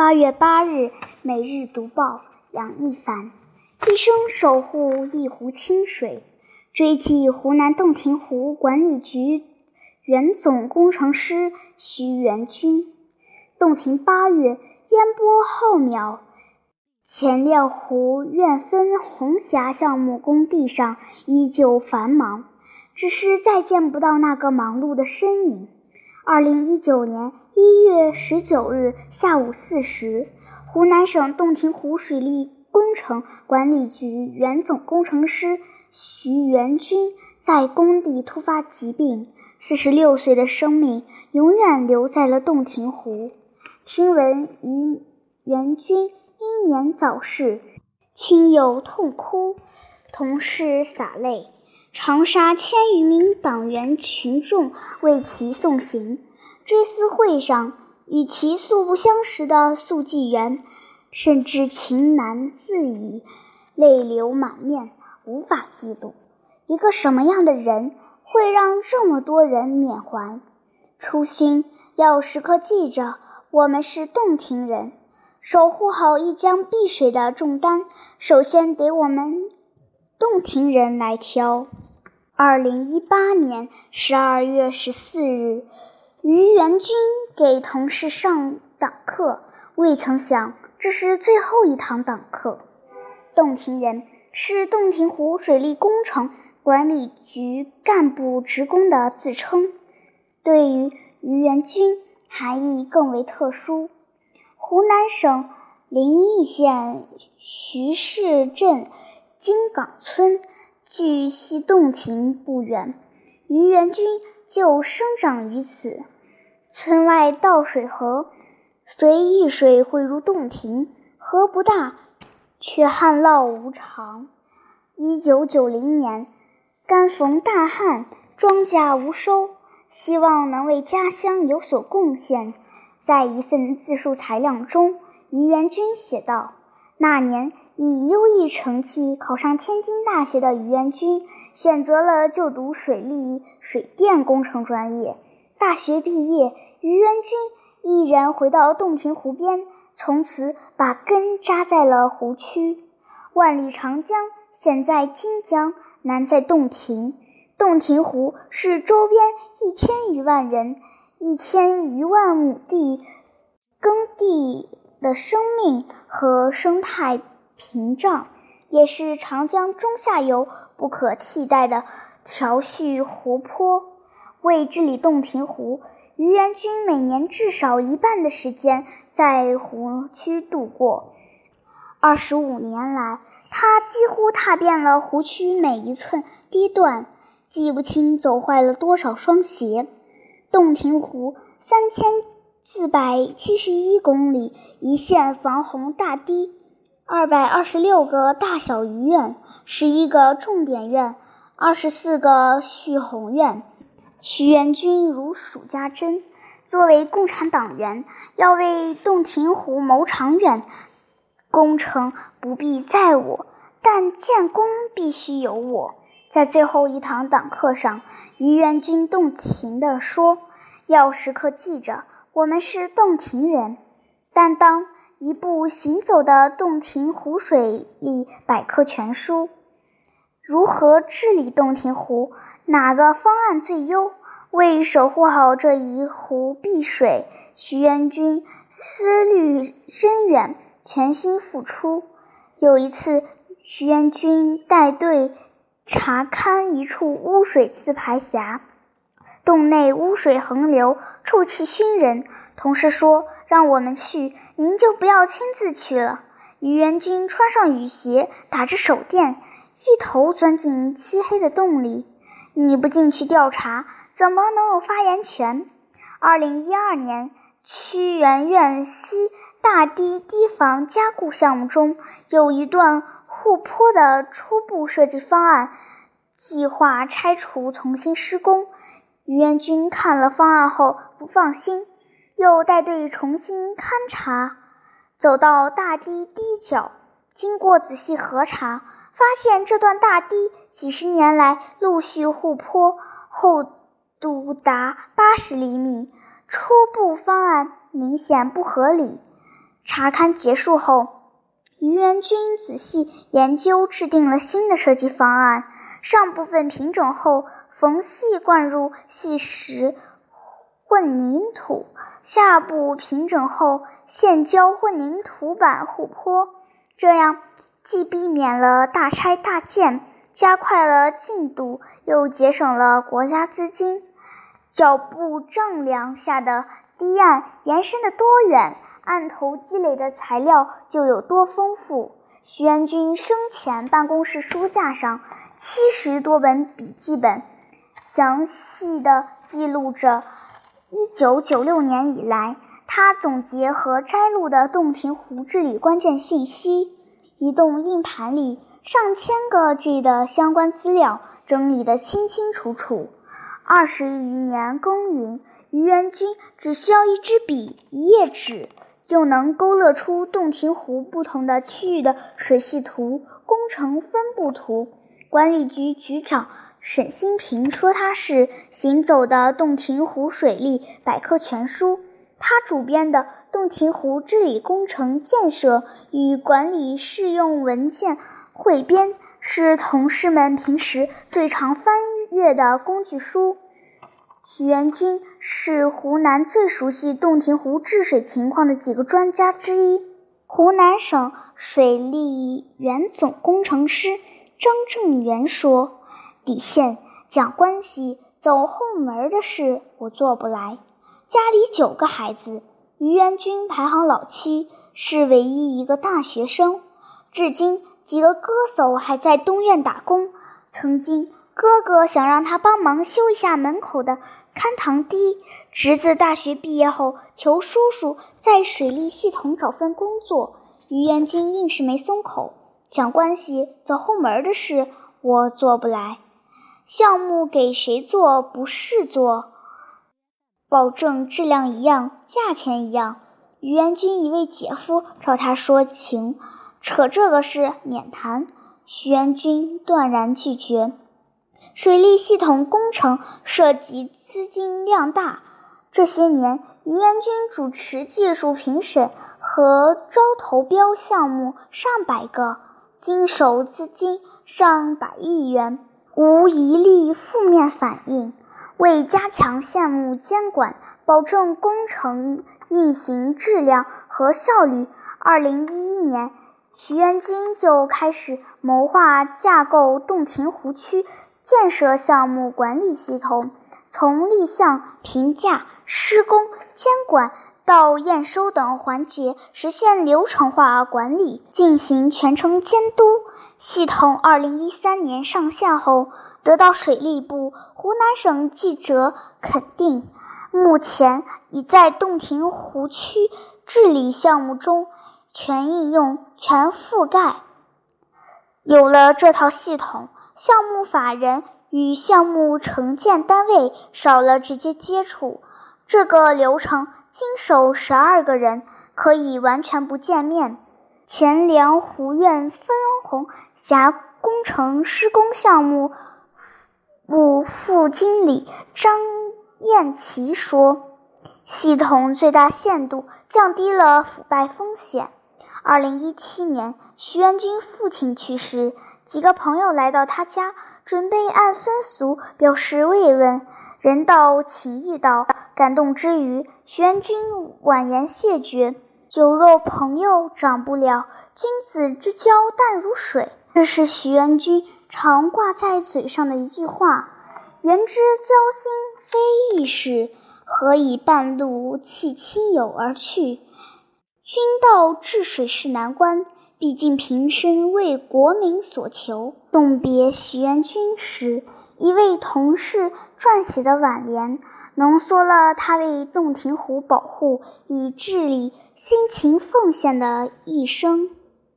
八月八日，《每日读报》杨一凡：一生守护一湖清水，追记湖南洞庭湖管理局原总工程师徐元军。洞庭八月，烟波浩渺。前料湖苑分红霞项目工地上依旧繁忙，只是再见不到那个忙碌的身影。二零一九年一月十九日下午四时，湖南省洞庭湖水利工程管理局原总工程师徐元军在工地突发疾病，四十六岁的生命永远留在了洞庭湖。听闻于元军英年早逝，亲友痛哭，同事洒泪。长沙千余名党员群众为其送行，追思会上，与其素不相识的速记员甚至情难自已，泪流满面，无法记录。一个什么样的人会让这么多人缅怀？初心要时刻记着，我们是洞庭人，守护好一江碧水的重担，首先得我们洞庭人来挑。二零一八年十二月十四日，于元军给同事上党课，未曾想这是最后一堂党课。洞庭人是洞庭湖水利工程管理局干部职工的自称，对于于元军含义更为特殊。湖南省临沂县徐市镇金港村。距西洞庭不远，于元军就生长于此。村外倒水河随易水汇入洞庭，河不大，却旱涝无常。一九九零年，干逢大旱，庄稼无收，希望能为家乡有所贡献。在一份自述材料中，于元军写道：“那年。”以优异成绩考上天津大学的于元军，选择了就读水利水电工程专业。大学毕业，于元军一人回到洞庭湖边，从此把根扎在了湖区。万里长江险在荆江，难在洞庭。洞庭湖是周边一千余万人、一千余万亩地耕地的生命和生态。屏障也是长江中下游不可替代的调蓄湖泊。为治理洞庭湖，于元军每年至少一半的时间在湖区度过。二十五年来，他几乎踏遍了湖区每一寸堤段，记不清走坏了多少双鞋。洞庭湖三千四百七十一公里一线防洪大堤。二百二十六个大小鱼院，十一个重点院，二十四个蓄洪院。徐元军如数家珍。作为共产党员，要为洞庭湖谋长远。工程不必在我，但建功必须有我。在最后一堂党课上，于元军动情地说：“要时刻记着，我们是洞庭人。”但当。一部行走的洞庭湖水利百科全书。如何治理洞庭湖？哪个方案最优？为守护好这一湖碧水，徐元军思虑深远，全心付出。有一次，徐元军带队查勘一处污水自排峡，洞内污水横流，臭气熏人。同事说：“让我们去。”您就不要亲自去了。于元军穿上雨鞋，打着手电，一头钻进漆黑的洞里。你不进去调查，怎么能有发言权？二零一二年，屈原苑西大堤堤防加固项目中有一段护坡的初步设计方案，计划拆除重新施工。于元军看了方案后不放心。又带队重新勘察，走到大堤堤角，经过仔细核查，发现这段大堤几十年来陆续护坡，厚度达八十厘米。初步方案明显不合理。查勘结束后，于元军仔细研究，制定了新的设计方案。上部分平整后，缝隙灌入细石混凝土；下部平整后，现浇混凝土板护坡。这样既避免了大拆大建，加快了进度，又节省了国家资金。脚步丈量下的堤岸延伸的多远，案头积累的材料就有多丰富。徐元军生前办公室书架上七十多本笔记本，详细的记录着1996年以来他总结和摘录的洞庭湖治理关键信息。移动硬盘里上千个 G 的相关资料整理得清清楚楚。二十余年耕耘，于元军只需要一支笔、一页纸，就能勾勒出洞庭湖不同的区域的水系图、工程分布图。管理局局长沈新平说：“他是行走的洞庭湖水利百科全书。”他主编的《洞庭湖治理工程建设与管理适用文件汇编》是同事们平时最常翻阅的工具书。许元军是湖南最熟悉洞庭湖治水情况的几个专家之一。湖南省水利原总工程师张正元说：“底线讲关系、走后门的事，我做不来。家里九个孩子，于元军排行老七，是唯一一个大学生。至今，几个哥嫂还在东院打工。曾经，哥哥想让他帮忙修一下门口的。”看塘堤，侄子大学毕业后求叔叔在水利系统找份工作，于元军硬是没松口。讲关系、走后门的事，我做不来。项目给谁做不是做，保证质量一样，价钱一样。于元军一位姐夫朝他说情，扯这个事免谈。徐元军断然拒绝。水利系统工程涉及资金量大，这些年，于元军主持技术评审和招投标项目上百个，经手资金上百亿元，无一例负面反应。为加强项目监管，保证工程运行质量和效率，二零一一年，徐元军就开始谋划架构洞庭湖区。建设项目管理系统，从立项、评价、施工、监管到验收等环节实现流程化管理，进行全程监督。系统二零一三年上线后，得到水利部、湖南省记者肯定，目前已在洞庭湖区治理项目中全应用、全覆盖。有了这套系统。项目法人与项目承建单位少了直接接触，这个流程经手十二个人可以完全不见面。钱粮湖苑分红峡工程施工项目部副经理张艳琪说：“系统最大限度降低了腐败风险。”二零一七年，徐元军父亲去世。几个朋友来到他家，准备按风俗表示慰问，人道情义道，感动之余，徐元军婉言谢绝：“酒肉朋友长不了，君子之交淡如水。”这是徐元军常挂在嘴上的一句话。原知交心非易事，何以半路弃亲友而去？君道治水是难关。毕竟平生为国民所求。送别徐元军时，一位同事撰写的挽联，浓缩了他为洞庭湖保护与治理辛勤奉献的一生。